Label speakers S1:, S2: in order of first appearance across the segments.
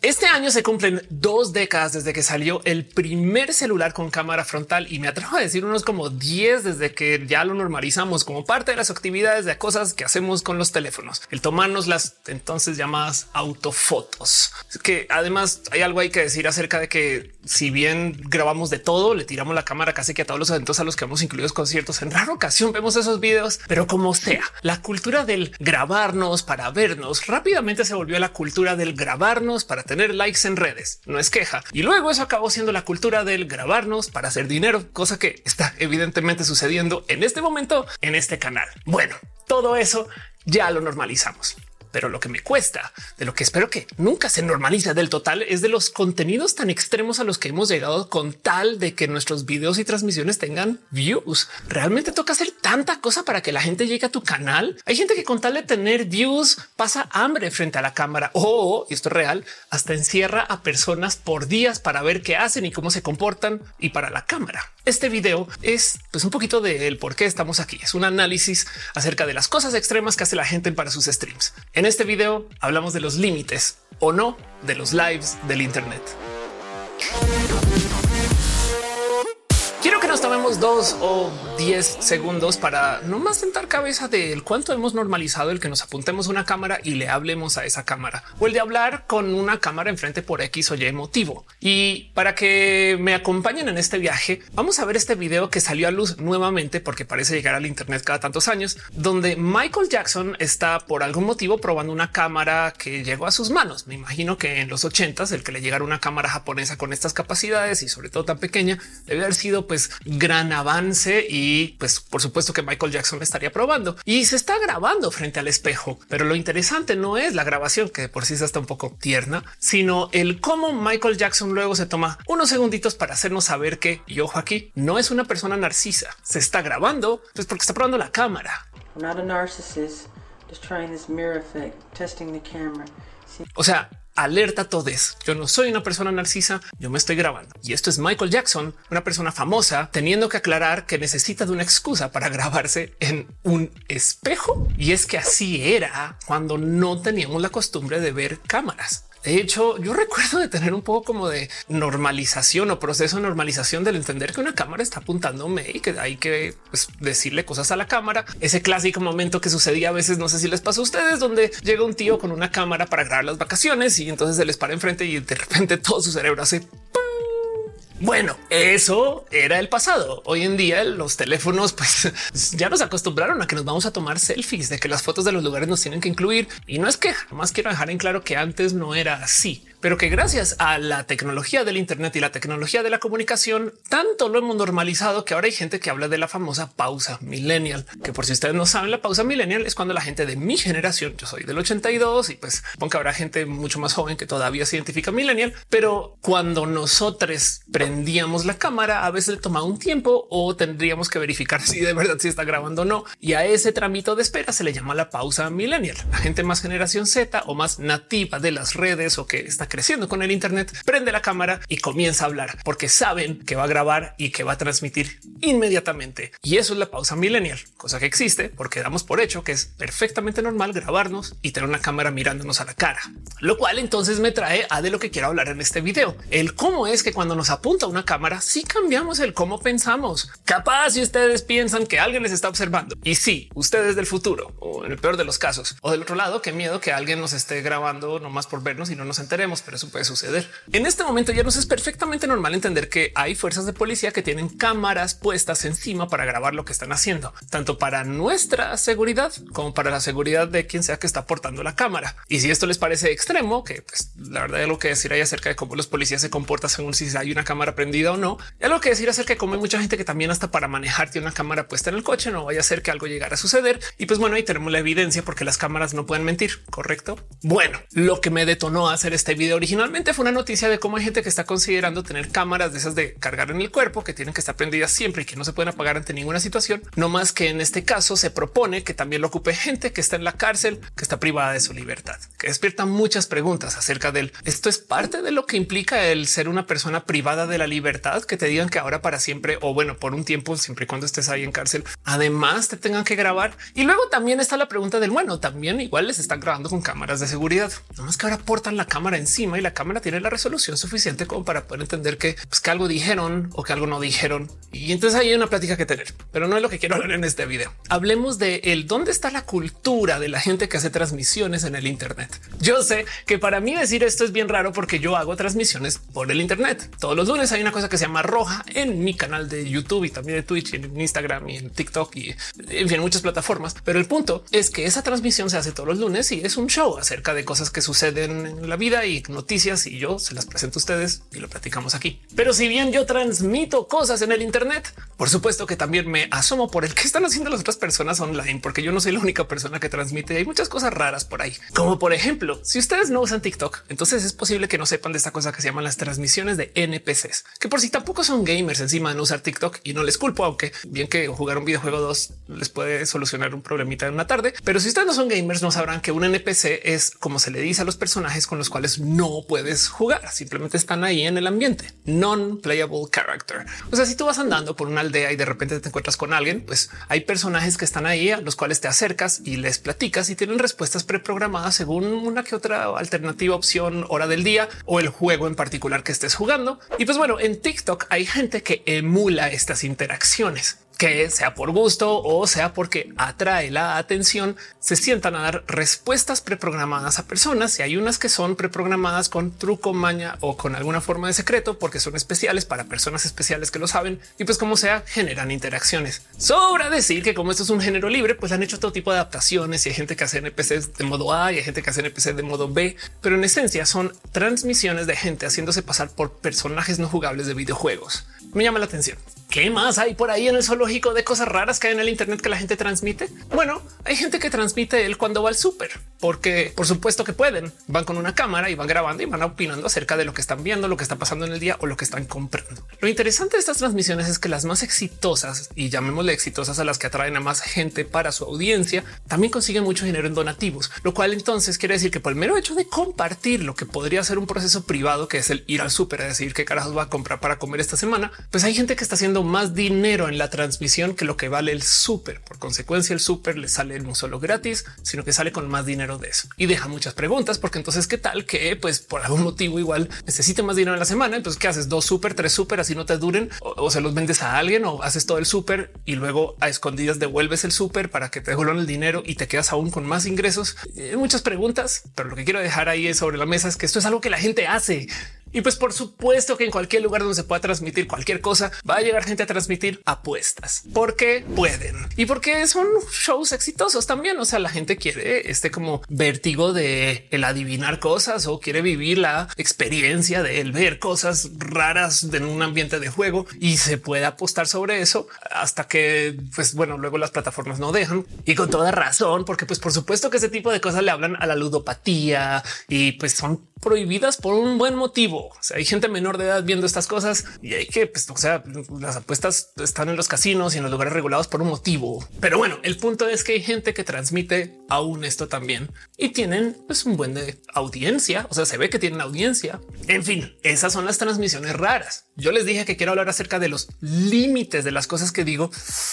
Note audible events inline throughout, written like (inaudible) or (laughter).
S1: Este año se cumplen dos décadas desde que salió el primer celular con cámara frontal y me atrevo a decir unos como 10 desde que ya lo normalizamos como parte de las actividades de cosas que hacemos con los teléfonos, el tomarnos las entonces llamadas autofotos. Que además hay algo hay que decir acerca de que si bien grabamos de todo, le tiramos la cámara casi que a todos los eventos a los que hemos incluido conciertos. En rara ocasión vemos esos videos, pero como sea, la cultura del grabarnos para vernos rápidamente se volvió la cultura del grabarnos para tener likes en redes. No es queja. Y luego eso acabó siendo la cultura del grabarnos para hacer dinero, cosa que está evidentemente sucediendo en este momento en este canal. Bueno, todo eso ya lo normalizamos pero lo que me cuesta, de lo que espero que nunca se normalice del total, es de los contenidos tan extremos a los que hemos llegado con tal de que nuestros videos y transmisiones tengan views. Realmente toca hacer tanta cosa para que la gente llegue a tu canal. Hay gente que con tal de tener views pasa hambre frente a la cámara o, y esto es real, hasta encierra a personas por días para ver qué hacen y cómo se comportan y para la cámara. Este video es pues, un poquito del por qué estamos aquí. Es un análisis acerca de las cosas extremas que hace la gente para sus streams. En este video hablamos de los límites o no de los lives del Internet. Quiero que nos tomemos dos o diez segundos para no más sentar cabeza del cuánto hemos normalizado el que nos apuntemos una cámara y le hablemos a esa cámara o el de hablar con una cámara enfrente por X o Y motivo. Y para que me acompañen en este viaje, vamos a ver este video que salió a luz nuevamente porque parece llegar al Internet cada tantos años, donde Michael Jackson está por algún motivo probando una cámara que llegó a sus manos. Me imagino que en los ochentas el que le llegara una cámara japonesa con estas capacidades y sobre todo tan pequeña debe haber sido pues gran avance y pues por supuesto que Michael Jackson estaría probando y se está grabando frente al espejo. Pero lo interesante no es la grabación que por sí está un poco tierna, sino el cómo Michael Jackson luego se toma unos segunditos para hacernos saber que y ojo aquí no es una persona narcisa. Se está grabando pues porque está probando la cámara. O sea, alerta a todos. Yo no soy una persona narcisa, yo me estoy grabando. Y esto es Michael Jackson, una persona famosa, teniendo que aclarar que necesita de una excusa para (laughs) grabarse en un espejo. Y es que así era cuando no teníamos la costumbre de ver cámaras. De hecho, yo recuerdo de tener un poco como de normalización o proceso de normalización del entender que una cámara está apuntándome y que hay que pues, decirle cosas a la cámara. Ese clásico momento que sucedía a veces, no sé si les pasó a ustedes, donde llega un tío con una cámara para grabar las vacaciones y entonces se les para enfrente y de repente todo su cerebro hace bueno, eso era el pasado. Hoy en día los teléfonos pues ya nos acostumbraron a que nos vamos a tomar selfies, de que las fotos de los lugares nos tienen que incluir. Y no es que más quiero dejar en claro que antes no era así pero que gracias a la tecnología del Internet y la tecnología de la comunicación, tanto lo hemos normalizado que ahora hay gente que habla de la famosa pausa millennial, que por si ustedes no saben, la pausa millennial es cuando la gente de mi generación, yo soy del 82 y pues aunque habrá gente mucho más joven que todavía se identifica millennial, pero cuando nosotros prendíamos la cámara, a veces le tomaba un tiempo o tendríamos que verificar si de verdad si está grabando o no. Y a ese tramito de espera se le llama la pausa millennial. La gente más generación Z o más nativa de las redes o que está creciendo con el Internet, prende la cámara y comienza a hablar porque saben que va a grabar y que va a transmitir inmediatamente. Y eso es la pausa millennial, cosa que existe porque damos por hecho que es perfectamente normal grabarnos y tener una cámara mirándonos a la cara. Lo cual entonces me trae a de lo que quiero hablar en este video. El cómo es que cuando nos apunta una cámara, si sí cambiamos el cómo pensamos. Capaz si ustedes piensan que alguien les está observando y si ustedes del futuro o en el peor de los casos o del otro lado, qué miedo que alguien nos esté grabando nomás por vernos y no nos enteremos pero eso puede suceder. En este momento ya nos es perfectamente normal entender que hay fuerzas de policía que tienen cámaras puestas encima para grabar lo que están haciendo, tanto para nuestra seguridad como para la seguridad de quien sea que está portando la cámara. Y si esto les parece extremo, que pues, la verdad es lo que decir hay acerca de cómo los policías se comportan según si hay una cámara prendida o no, hay lo que decir acerca de cómo hay mucha gente que también hasta para manejar tiene una cámara puesta en el coche, no vaya a ser que algo llegara a suceder. Y pues bueno, ahí tenemos la evidencia porque las cámaras no pueden mentir, correcto? Bueno, lo que me detonó a hacer este video originalmente fue una noticia de cómo hay gente que está considerando tener cámaras de esas de cargar en el cuerpo que tienen que estar prendidas siempre y que no se pueden apagar ante ninguna situación. No más que en este caso se propone que también lo ocupe gente que está en la cárcel, que está privada de su libertad, que despierta muchas preguntas acerca del esto es parte de lo que implica el ser una persona privada de la libertad, que te digan que ahora para siempre o bueno, por un tiempo, siempre y cuando estés ahí en cárcel, además te tengan que grabar. Y luego también está la pregunta del bueno, también igual les están grabando con cámaras de seguridad, no más que ahora portan la cámara en sí y la cámara tiene la resolución suficiente como para poder entender que, pues, algo dijeron o que algo no dijeron. Y entonces hay una plática que tener, pero no es lo que quiero hablar en este video. Hablemos de el dónde está la cultura de la gente que hace transmisiones en el Internet. Yo sé que para mí decir esto es bien raro porque yo hago transmisiones por el Internet. Todos los lunes hay una cosa que se llama roja en mi canal de YouTube y también de Twitch, y en Instagram y en TikTok y en fin, muchas plataformas. Pero el punto es que esa transmisión se hace todos los lunes y es un show acerca de cosas que suceden en la vida y noticias y yo se las presento a ustedes y lo platicamos aquí. Pero si bien yo transmito cosas en el Internet, por supuesto que también me asomo por el que están haciendo las otras personas online, porque yo no soy la única persona que transmite. Hay muchas cosas raras por ahí, como por ejemplo, si ustedes no usan TikTok, entonces es posible que no sepan de esta cosa que se llaman las transmisiones de NPCs, que por si tampoco son gamers encima de no usar TikTok y no les culpo, aunque bien que jugar un videojuego 2 les puede solucionar un problemita en una tarde. Pero si ustedes no son gamers, no sabrán que un NPC es como se le dice a los personajes con los cuales no puedes jugar. Simplemente están ahí en el ambiente. Non playable character. O sea, si tú vas andando por una aldea y de repente te encuentras con alguien, pues hay personajes que están ahí a los cuales te acercas y les platicas y tienen respuestas preprogramadas según una que otra alternativa opción, hora del día o el juego en particular que estés jugando. Y pues bueno, en TikTok hay gente que emula estas interacciones que sea por gusto o sea porque atrae la atención, se sientan a dar respuestas preprogramadas a personas y hay unas que son preprogramadas con truco, maña o con alguna forma de secreto porque son especiales para personas especiales que lo saben y pues como sea generan interacciones. Sobra decir que como esto es un género libre, pues han hecho todo tipo de adaptaciones y hay gente que hace NPCs de modo A y hay gente que hace NPCs de modo B, pero en esencia son transmisiones de gente haciéndose pasar por personajes no jugables de videojuegos. Me llama la atención. ¿Qué más hay por ahí en el zoológico de cosas raras que hay en el Internet que la gente transmite? Bueno, hay gente que transmite él cuando va al súper, porque por supuesto que pueden. Van con una cámara y van grabando y van opinando acerca de lo que están viendo, lo que está pasando en el día o lo que están comprando. Lo interesante de estas transmisiones es que las más exitosas y llamémosle exitosas a las que atraen a más gente para su audiencia también consiguen mucho dinero en donativos, lo cual entonces quiere decir que por el mero hecho de compartir lo que podría ser un proceso privado, que es el ir al súper a decir qué carajos va a comprar para comer esta semana, pues hay gente que está haciendo más dinero en la transmisión que lo que vale el súper. Por consecuencia, el súper le sale no solo gratis, sino que sale con más dinero de eso y deja muchas preguntas, porque entonces qué tal que pues por algún motivo igual necesite más dinero en la semana. Entonces, ¿qué haces? Dos súper, tres súper, así no te duren o, se los vendes a alguien o haces todo el súper y luego a escondidas devuelves el súper para que te devuelvan el dinero y te quedas aún con más ingresos. Eh, muchas preguntas, pero lo que quiero dejar ahí sobre la mesa es que esto es algo que la gente hace. Y pues por supuesto que en cualquier lugar donde se pueda transmitir cualquier cosa, va a llegar gente a transmitir apuestas. Porque pueden y porque son shows exitosos también. O sea, la gente quiere este como vértigo de el adivinar cosas o quiere vivir la experiencia de el ver cosas raras en un ambiente de juego y se puede apostar sobre eso hasta que, pues bueno, luego las plataformas no dejan. Y con toda razón, porque pues por supuesto que ese tipo de cosas le hablan a la ludopatía y pues son prohibidas por un buen motivo. O sea, hay gente menor de edad viendo estas cosas y hay que, pues, o sea, las apuestas están en los casinos y en los lugares regulados por un motivo. Pero bueno, el punto es que hay gente que transmite aún esto también y tienen pues un buen de audiencia. O sea, se ve que tienen audiencia. En fin, esas son las transmisiones raras. Yo les dije que quiero hablar acerca de los límites de las cosas que digo.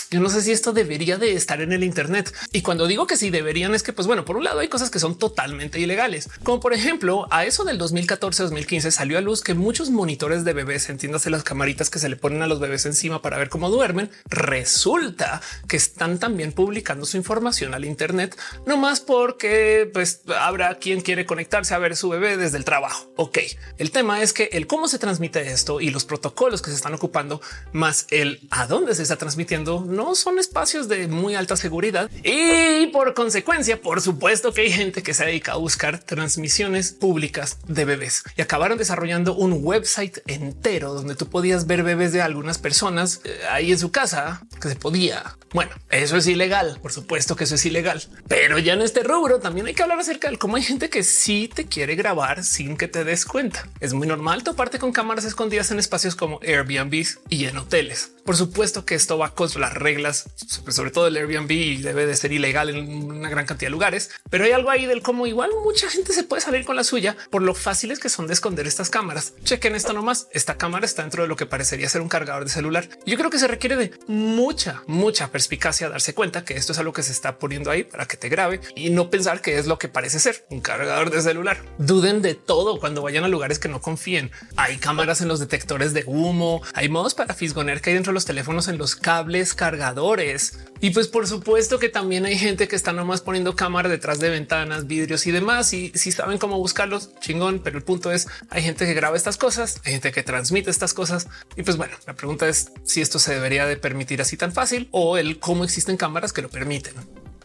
S1: Yo no sé si esto debería de estar en el Internet. Y cuando digo que sí deberían es que, pues bueno, por un lado hay cosas que son totalmente ilegales, como por ejemplo a eso del 2014-2015 salió a luz que muchos monitores de bebés, entiéndase las camaritas que se le ponen a los bebés encima para ver cómo duermen, resulta que están también publicando su información al Internet, no más porque pues habrá quien quiere conectarse a ver su bebé desde el trabajo. Ok, el tema es que el cómo se transmite esto y los protocolos que se están ocupando, más el a dónde se está transmitiendo, no son espacios de muy alta seguridad. Y por consecuencia, por supuesto que hay gente que se dedica a buscar transmisiones públicas de bebés. Y acabaron desarrollando un website entero donde tú podías ver bebés de algunas personas eh, ahí en su casa que se podía. Bueno, eso es ilegal. Por supuesto que eso es ilegal, pero ya en este rubro también hay que hablar acerca de cómo hay gente que sí te quiere grabar sin que te des cuenta. Es muy normal toparte con cámaras escondidas en espacios como Airbnb y en hoteles. Por supuesto que esto va contra las reglas, sobre todo el Airbnb y debe de ser ilegal en una gran cantidad de lugares, pero hay algo ahí del cómo igual mucha gente se puede salir con la suya por lo fáciles que son de esconder estas cámaras. Chequen esto nomás. Esta cámara está dentro de lo que parecería ser un cargador de celular. Yo creo que se requiere de mucha, mucha perspicacia darse cuenta que esto es algo que se está poniendo ahí para que te grabe y no pensar que es lo que parece ser un cargador de celular. Duden de todo cuando vayan a lugares que no confíen. Hay cámaras en los detectores de humo, hay modos para fisgonear que hay dentro de los teléfonos en los cables cargadores. Y pues por supuesto que también hay gente que está nomás poniendo cámara detrás de ventanas, vidrios y demás. Y si saben cómo buscarlos, chingón. Pero el punto es, hay gente que graba estas cosas, hay gente que transmite estas cosas. Y pues bueno, la pregunta es si esto se debería de permitir así tan fácil o el cómo existen cámaras que lo permiten.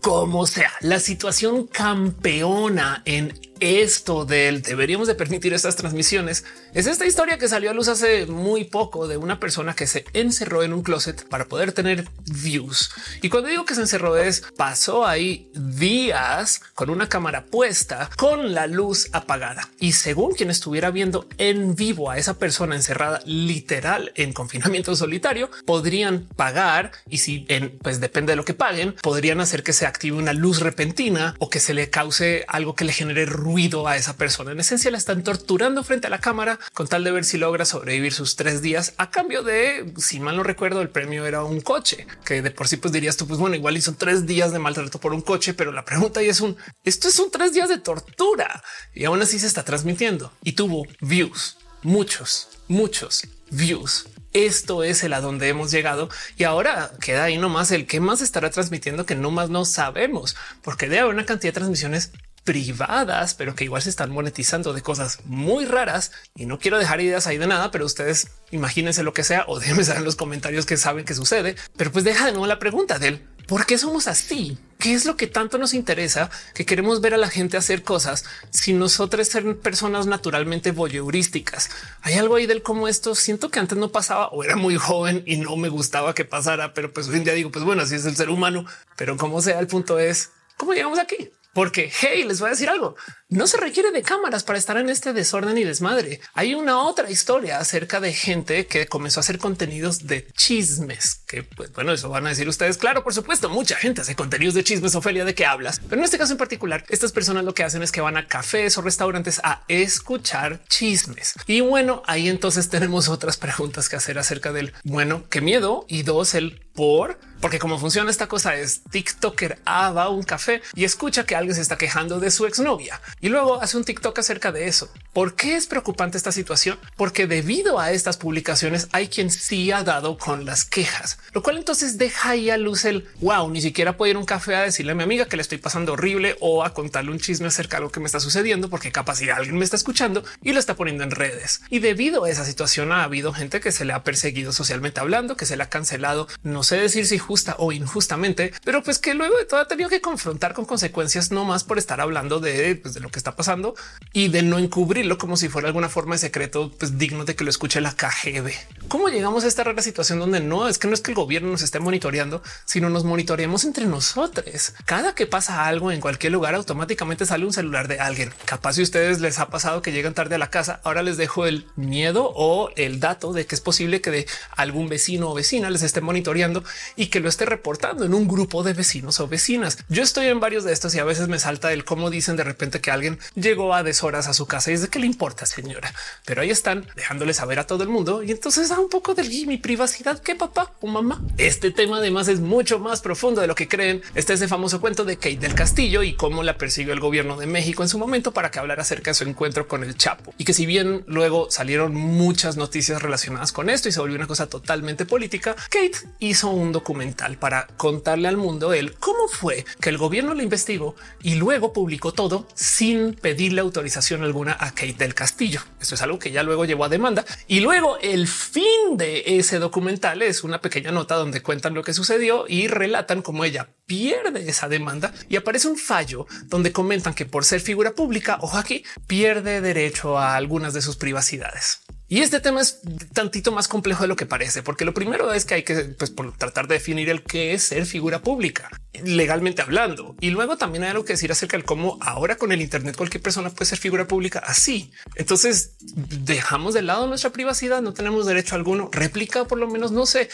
S1: Como sea, la situación campeona en esto del deberíamos de permitir estas transmisiones es esta historia que salió a luz hace muy poco de una persona que se encerró en un closet para poder tener views. Y cuando digo que se encerró es pasó ahí días con una cámara puesta con la luz apagada. Y según quien estuviera viendo en vivo a esa persona encerrada literal en confinamiento solitario, podrían pagar y si en, pues depende de lo que paguen, podrían hacer que se active una luz repentina o que se le cause algo que le genere ruido ruido a esa persona. En esencia la están torturando frente a la cámara con tal de ver si logra sobrevivir sus tres días a cambio de, si mal no recuerdo, el premio era un coche que de por sí pues dirías tú, pues bueno, igual hizo tres días de maltrato por un coche, pero la pregunta es un, esto es un tres días de tortura y aún así se está transmitiendo y tuvo views, muchos, muchos views. Esto es el a donde hemos llegado y ahora queda ahí nomás el que más estará transmitiendo que no más no sabemos, porque debe haber una cantidad de transmisiones privadas, pero que igual se están monetizando de cosas muy raras y no quiero dejar ideas ahí de nada, pero ustedes imagínense lo que sea o déjenme saber en los comentarios que saben que sucede. Pero pues deja de nuevo la pregunta del por qué somos así. ¿Qué es lo que tanto nos interesa que queremos ver a la gente hacer cosas si nosotros ser personas naturalmente voyeurísticas? Hay algo ahí del cómo esto siento que antes no pasaba o era muy joven y no me gustaba que pasara, pero pues hoy en día digo, pues bueno, así es el ser humano, pero como sea, el punto es cómo llegamos aquí. Porque, hey, les voy a decir algo, no se requiere de cámaras para estar en este desorden y desmadre. Hay una otra historia acerca de gente que comenzó a hacer contenidos de chismes, que pues bueno, eso van a decir ustedes. Claro, por supuesto, mucha gente hace contenidos de chismes, Ofelia, ¿de qué hablas? Pero en este caso en particular, estas personas lo que hacen es que van a cafés o restaurantes a escuchar chismes. Y bueno, ahí entonces (laughs) tenemos otras preguntas que hacer acerca del, bueno, qué miedo y dos, el por porque como funciona esta cosa es TikToker A va a un café y escucha que alguien se está quejando de su exnovia y luego hace un TikTok acerca de eso. ¿Por qué es preocupante esta situación? Porque debido a estas publicaciones hay quien sí ha dado con las quejas, lo cual entonces deja ahí a luz el wow, ni siquiera puedo ir a un café a decirle a mi amiga que le estoy pasando horrible o a contarle un chisme acerca de lo que me está sucediendo porque capaz si alguien me está escuchando y lo está poniendo en redes. Y debido a esa situación ha habido gente que se le ha perseguido socialmente hablando, que se le ha cancelado. No sé decir si justa o injustamente, pero pues que luego de todo ha tenido que confrontar con consecuencias no más por estar hablando de, pues, de lo que está pasando y de no encubrirlo como si fuera alguna forma de secreto pues, digno de que lo escuche la KGB. ¿Cómo llegamos a esta rara situación donde no es que no es que el gobierno nos esté monitoreando, sino nos monitoreamos entre nosotros? Cada que pasa algo en cualquier lugar, automáticamente sale un celular de alguien. Capaz si ustedes les ha pasado que llegan tarde a la casa, ahora les dejo el miedo o el dato de que es posible que de algún vecino o vecina les esté monitoreando y que lo esté reportando en un grupo de vecinos o vecinas. Yo estoy en varios de estos y a veces me salta el cómo dicen de repente que alguien llegó a deshoras a su casa y es de qué le importa, señora, pero ahí están dejándole saber a todo el mundo y entonces da un poco de mi privacidad que papá o mamá. Este tema además es mucho más profundo de lo que creen. Este es el famoso cuento de Kate del Castillo y cómo la persiguió el gobierno de México en su momento para que hablara acerca de su encuentro con el Chapo y que si bien luego salieron muchas noticias relacionadas con esto y se volvió una cosa totalmente política, Kate hizo un documental para contarle al mundo el cómo fue que el gobierno le investigó y luego publicó todo sin pedirle autorización alguna a Kate del Castillo. Esto es algo que ya luego llevó a demanda y luego el fin de ese documental es una pequeña nota donde cuentan lo que sucedió y relatan cómo ella pierde esa demanda y aparece un fallo donde comentan que por ser figura pública, ojo aquí, pierde derecho a algunas de sus privacidades. Y este tema es tantito más complejo de lo que parece, porque lo primero es que hay que pues, tratar de definir el qué es ser figura pública legalmente hablando. Y luego también hay algo que decir acerca de cómo ahora con el Internet cualquier persona puede ser figura pública así. Entonces dejamos de lado nuestra privacidad, no tenemos derecho alguno. Réplica, por lo menos, no sé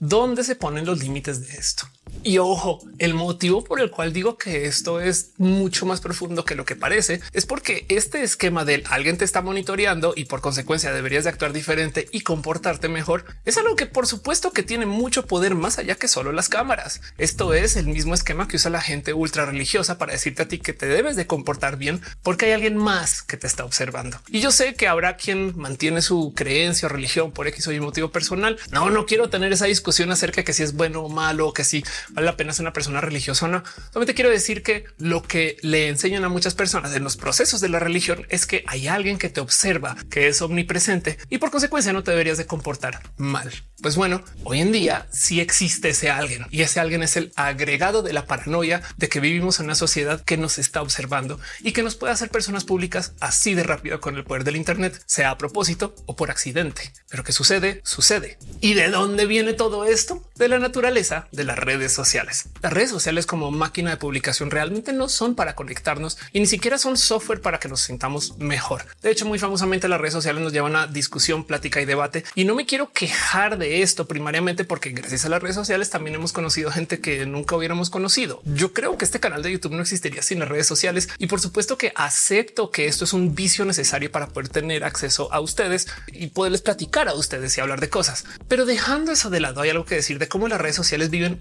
S1: dónde se ponen los límites de esto. Y ojo, el motivo por el cual digo que esto es mucho más profundo que lo que parece es porque este esquema del alguien te está monitoreando y por consecuencia deberías de actuar diferente y comportarte mejor es algo que por supuesto que tiene mucho poder más allá que solo las cámaras. Esto es el mismo esquema que usa la gente ultra religiosa para decirte a ti que te debes de comportar bien porque hay alguien más que te está observando. Y yo sé que habrá quien mantiene su creencia o religión por X o Y motivo personal. No, no quiero tener esa discusión acerca de que si es bueno o malo que si vale la pena ser una persona religiosa o no. Solamente quiero decir que lo que le enseñan a muchas personas en los procesos de la religión es que hay alguien que te observa, que es omnipresente y por consecuencia no te deberías de comportar mal. Pues bueno, hoy en día sí existe ese alguien y ese alguien es el agregado de la paranoia de que vivimos en una sociedad que nos está observando y que nos puede hacer personas públicas así de rápido con el poder del Internet, sea a propósito o por accidente. Pero que sucede, sucede. ¿Y de dónde viene todo esto? De la naturaleza de las redes sociales. Las redes sociales como máquina de publicación realmente no son para conectarnos y ni siquiera son software para que nos sintamos mejor. De hecho, muy famosamente las redes sociales nos llevan a discusión, plática y debate. Y no me quiero quejar de esto primariamente porque gracias a las redes sociales también hemos conocido gente que nunca hubiéramos conocido. Yo creo que este canal de YouTube no existiría sin las redes sociales y por supuesto que acepto que esto es un vicio necesario para poder tener acceso a ustedes y poderles platicar a ustedes y hablar de cosas. Pero dejando eso de lado, hay algo que decir de cómo las redes sociales viven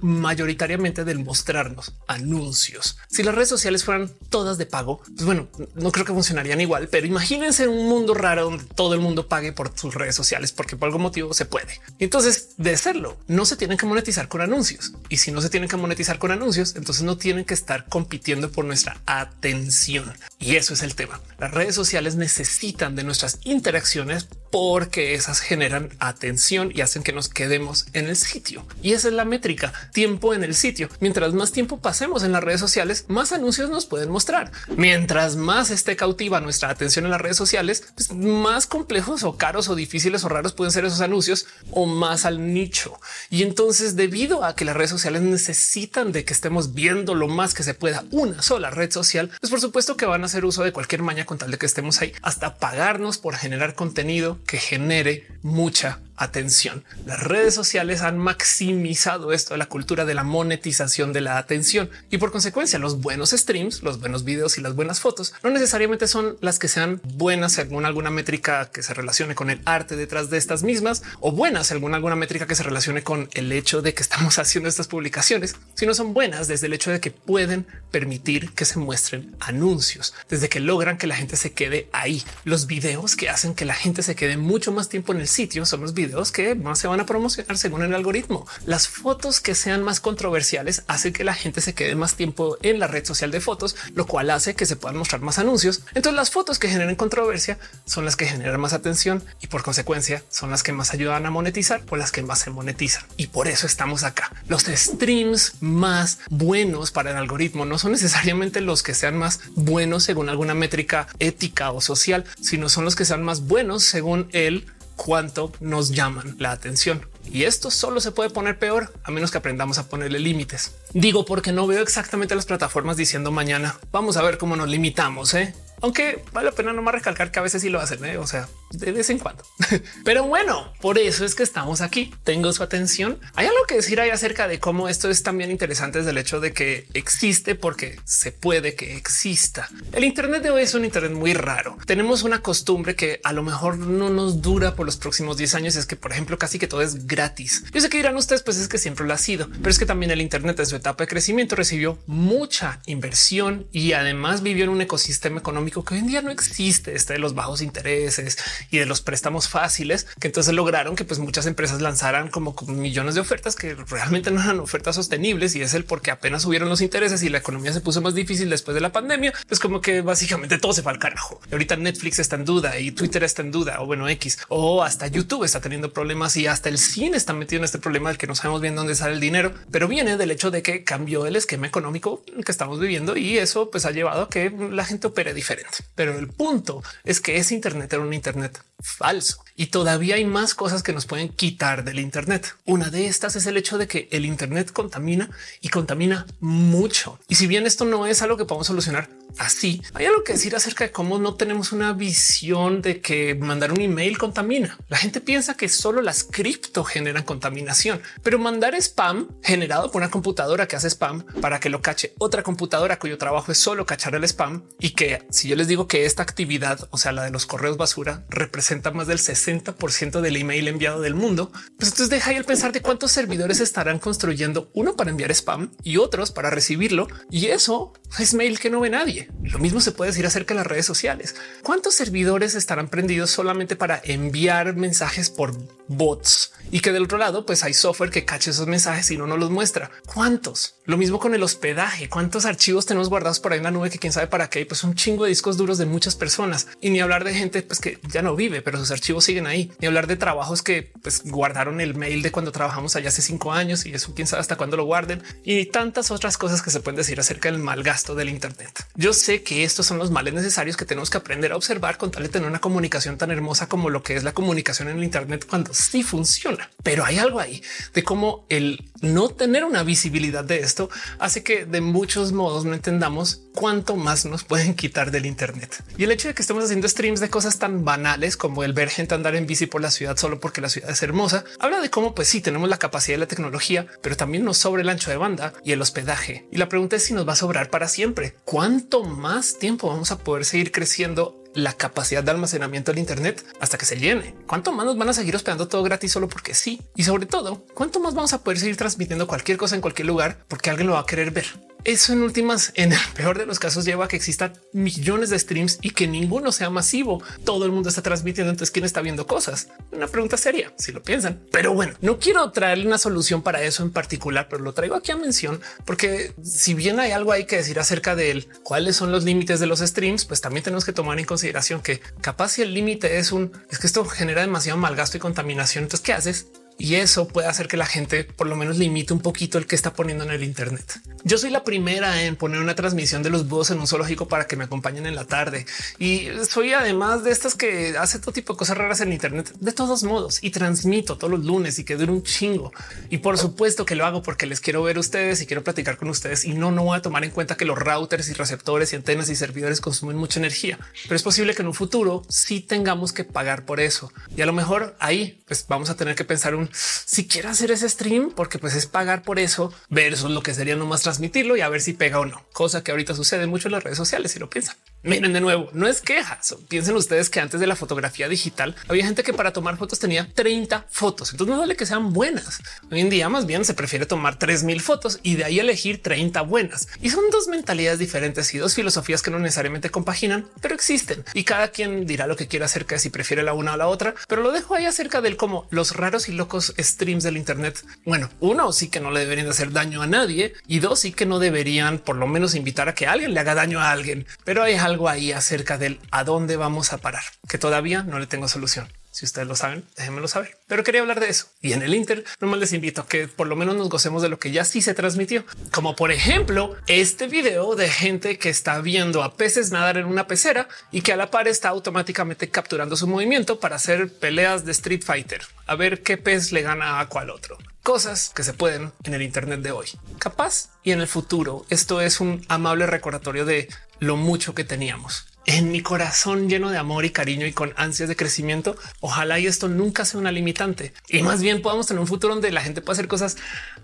S1: mayoritariamente del mostrarnos anuncios. Si las redes sociales fueran todas de pago, pues bueno, no creo que funcionarían igual, pero imagínense un mundo raro donde todo el mundo pague por sus redes sociales porque por algún motivo se puede. Entonces, de serlo, no se tienen que monetizar con anuncios. Y si no se tienen que monetizar con anuncios, entonces no tienen que estar compitiendo por nuestra atención. Y eso es el tema. Las redes sociales necesitan de nuestras interacciones porque esas generan atención y hacen que nos quedemos en el sitio. Y esa es la métrica, tiempo en el sitio. Mientras más tiempo pasemos en las redes sociales, más anuncios nos pueden mostrar. Mientras más esté cautiva nuestra atención en las redes sociales, pues más complejos o caros o difíciles o raros pueden ser esos anuncios o más al nicho. Y entonces, debido a que las redes sociales necesitan de que estemos viendo lo más que se pueda una sola red social, pues por supuesto que van a hacer uso de cualquier maña con tal de que estemos ahí hasta pagarnos por generar contenido que genere mucha atención. Las redes sociales han maximizado esto de la cultura de la monetización de la atención y por consecuencia los buenos streams, los buenos videos y las buenas fotos no necesariamente son las que sean buenas según alguna métrica que se relacione con el arte detrás de estas mismas o buenas según alguna métrica que se relacione con el hecho de que estamos (laughs) haciendo estas publicaciones, sino son buenas desde el hecho de que pueden permitir que se muestren anuncios, desde que logran que la gente se quede ahí. Los videos que hacen que la gente se quede mucho más tiempo en el sitio son los videos que más se van a promocionar según el algoritmo. Las fotos que sean más controversiales hacen que la gente se quede más tiempo en la red social de fotos, lo cual hace que se puedan mostrar más anuncios. Entonces las fotos que generen controversia son las que generan más atención y por consecuencia son las que más ayudan a monetizar o las que más se monetizan. Y por eso estamos acá. Los streams más buenos para el algoritmo no son necesariamente los que sean más buenos según alguna métrica ética o social, sino son los que sean más buenos según el cuánto nos llaman la atención. Y esto solo se puede poner peor a menos que aprendamos a ponerle límites. Digo porque no veo exactamente las plataformas diciendo mañana vamos a ver cómo nos limitamos. ¿eh? Aunque vale la pena nomás recalcar que a veces sí lo hacen, ¿eh? o sea, de vez en cuando. (laughs) Pero bueno, por eso es que estamos aquí. Tengo su atención. Hay algo que decir ahí acerca de cómo esto es también interesante desde el hecho de que existe porque se puede que exista. El Internet de hoy es un Internet muy raro. Tenemos una costumbre que a lo mejor no nos dura por los próximos 10 años. Es que, por ejemplo, casi que todo es gratis. Yo sé que dirán ustedes, pues es que siempre lo ha sido, pero es que también el Internet en su etapa de crecimiento recibió mucha inversión y además vivió en un ecosistema económico que hoy en día no existe, este de los bajos intereses y de los préstamos fáciles, que entonces lograron que pues muchas empresas lanzaran como millones de ofertas que realmente no eran ofertas sostenibles y es el porque apenas subieron los intereses y la economía se puso más difícil después de la pandemia, pues como que básicamente todo se fue al carajo. ahorita Netflix está en duda y Twitter está en duda o bueno X o hasta YouTube está teniendo problemas y hasta el cine está metido en este problema del que no sabemos bien dónde sale el dinero, pero viene del hecho de que cambió el esquema económico que estamos viviendo y eso pues ha llevado a que la gente opere diferente. Pero el punto es que ese Internet era un Internet falso. Y todavía hay más cosas que nos pueden quitar del Internet. Una de estas es el hecho de que el Internet contamina y contamina mucho. Y si bien esto no es algo que podamos solucionar así, hay algo que decir acerca de cómo no tenemos una visión de que mandar un email contamina. La gente piensa que solo las cripto generan contaminación, pero mandar spam generado por una computadora que hace spam para que lo cache otra computadora cuyo trabajo es solo cachar el spam y que si yo les digo que esta actividad, o sea, la de los correos basura, representa más del 60% del email enviado del mundo, pues entonces deja ahí el pensar de cuántos servidores estarán construyendo uno para enviar spam y otros para recibirlo. Y eso es mail que no ve nadie. Lo mismo se puede decir acerca de las redes sociales. ¿Cuántos servidores estarán prendidos solamente para enviar mensajes por bots y que del otro lado pues hay software que cache esos mensajes y no nos los muestra? ¿Cuántos? Lo mismo con el hospedaje. ¿Cuántos archivos tenemos guardados por ahí en la nube que quién sabe para qué? Pues un chingo de discos duros de muchas personas y ni hablar de gente pues que ya no vive, pero sus archivos siguen ahí. Ni hablar de trabajos que pues guardaron el mail de cuando trabajamos allá hace cinco años y eso quién sabe hasta cuándo lo guarden y tantas otras cosas que se pueden decir acerca del mal gasto del Internet. Yo sé que estos son los males necesarios que tenemos que aprender a observar con tal de tener una comunicación tan hermosa como lo que es la comunicación en el Internet cuando sí funciona. Pero hay algo ahí de cómo el no tener una visibilidad de esto hace que de muchos modos no entendamos cuánto más nos pueden quitar del Internet. Y el hecho de que estemos haciendo streams de cosas tan banales como el ver gente andar en bici por la ciudad solo porque la ciudad es hermosa, habla de cómo pues sí tenemos la capacidad de la tecnología, pero también nos sobra el ancho de banda y el hospedaje. Y la pregunta es si nos va a sobrar para siempre. ¿Cuánto más tiempo vamos a poder seguir creciendo la capacidad de almacenamiento del Internet hasta que se llene. ¿Cuánto más nos van a seguir hospedando todo gratis solo porque sí? Y sobre todo, ¿cuánto más vamos a poder seguir transmitiendo cualquier cosa en cualquier lugar porque alguien lo va a querer ver? Eso en últimas, en el peor de los casos, lleva a que existan millones de streams y que ninguno sea masivo. Todo el mundo está transmitiendo. Entonces, quién está viendo cosas? Una pregunta seria, si lo piensan. Pero bueno, no quiero traerle una solución para eso en particular, pero lo traigo aquí a mención porque si bien hay algo hay que decir acerca de él, cuáles son los límites de los streams, pues también tenemos que tomar en consideración que capaz si el límite es un es que esto genera demasiado malgasto y contaminación. Entonces, ¿qué haces? Y eso puede hacer que la gente por lo menos limite un poquito el que está poniendo en el Internet. Yo soy la primera en poner una transmisión de los búhos en un zoológico para que me acompañen en la tarde y soy además de estas que hace todo tipo de cosas raras en Internet de todos modos y transmito todos los lunes y que dure un chingo. Y por supuesto que lo hago porque les quiero ver ustedes y quiero platicar con ustedes y no, no voy a tomar en cuenta que los routers y receptores y antenas y servidores consumen mucha energía, pero es posible que en un futuro sí tengamos que pagar por eso y a lo mejor ahí pues vamos a tener que pensar un si quiero hacer ese stream, porque pues es pagar por eso versus lo que sería nomás transmitirlo y a ver si pega o no, cosa que ahorita sucede mucho en las redes sociales. Si lo piensan, miren de nuevo, no es queja. Piensen ustedes que antes de la fotografía digital había gente que para tomar fotos tenía 30 fotos. Entonces no vale que sean buenas. Hoy en día más bien se prefiere tomar 3000 fotos y de ahí elegir 30 buenas. Y son dos mentalidades diferentes y dos filosofías que no necesariamente compaginan, pero existen y cada quien dirá lo que quiera acerca de si prefiere la una o la otra. Pero lo dejo ahí acerca del cómo los raros y locos streams del Internet. Bueno, uno sí que no le deberían hacer daño a nadie y dos sí que no deberían por lo menos invitar a que alguien le haga daño a alguien. Pero hay algo ahí acerca del a dónde vamos a parar que todavía no le tengo solución. Si ustedes lo saben, déjenmelo saber. Pero quería hablar de eso. Y en el Inter, nomás les invito a que por lo menos nos gocemos de lo que ya sí se transmitió. Como por ejemplo, este video de gente que está viendo a peces nadar en una pecera y que a la par está automáticamente capturando su movimiento para hacer peleas de Street Fighter. A ver qué pez le gana a cuál otro cosas que se pueden en el Internet de hoy. Capaz y en el futuro esto es un amable recordatorio de lo mucho que teníamos en mi corazón lleno de amor y cariño y con ansias de crecimiento. Ojalá y esto nunca sea una limitante y más bien podamos tener un futuro donde la gente pueda hacer cosas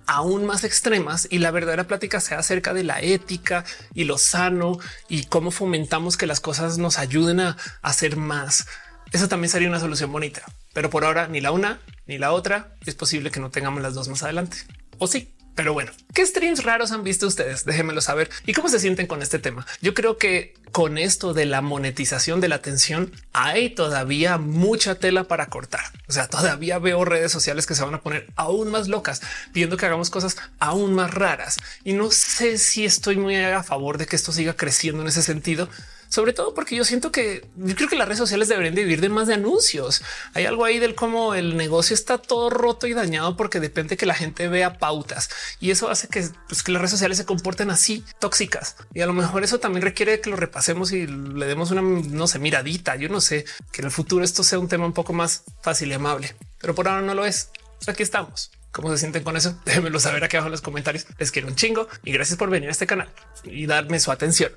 S1: aún más extremas y la verdadera plática sea acerca de la ética y lo sano y cómo fomentamos que las cosas nos ayuden a hacer más. Eso también sería una solución bonita, pero por ahora ni la una ni la otra. Es posible que no tengamos las dos más adelante. O sí, pero bueno, ¿qué streams raros han visto ustedes? Déjenmelo saber y cómo se sienten con este tema. Yo creo que con esto de la monetización de la atención hay todavía mucha tela para cortar. O sea, todavía veo redes sociales que se van a poner aún más locas, pidiendo que hagamos cosas aún más raras. Y no sé si estoy muy a favor de que esto siga creciendo en ese sentido, sobre todo porque yo siento que yo creo que las redes sociales deberían de vivir de más de anuncios. Hay algo ahí del cómo el negocio está todo roto y dañado porque depende que la gente vea pautas y eso hace que, pues, que las redes sociales se comporten así tóxicas. Y a lo mejor eso también requiere que lo repasemos y le demos una, no sé, miradita. Yo no sé que en el futuro esto sea un tema un poco más fácil y amable, pero por ahora no lo es. aquí estamos. ¿Cómo se sienten con eso? (laughs) Déjenmelo saber aquí abajo en los comentarios. Les quiero un chingo y gracias por venir a este canal y darme su atención.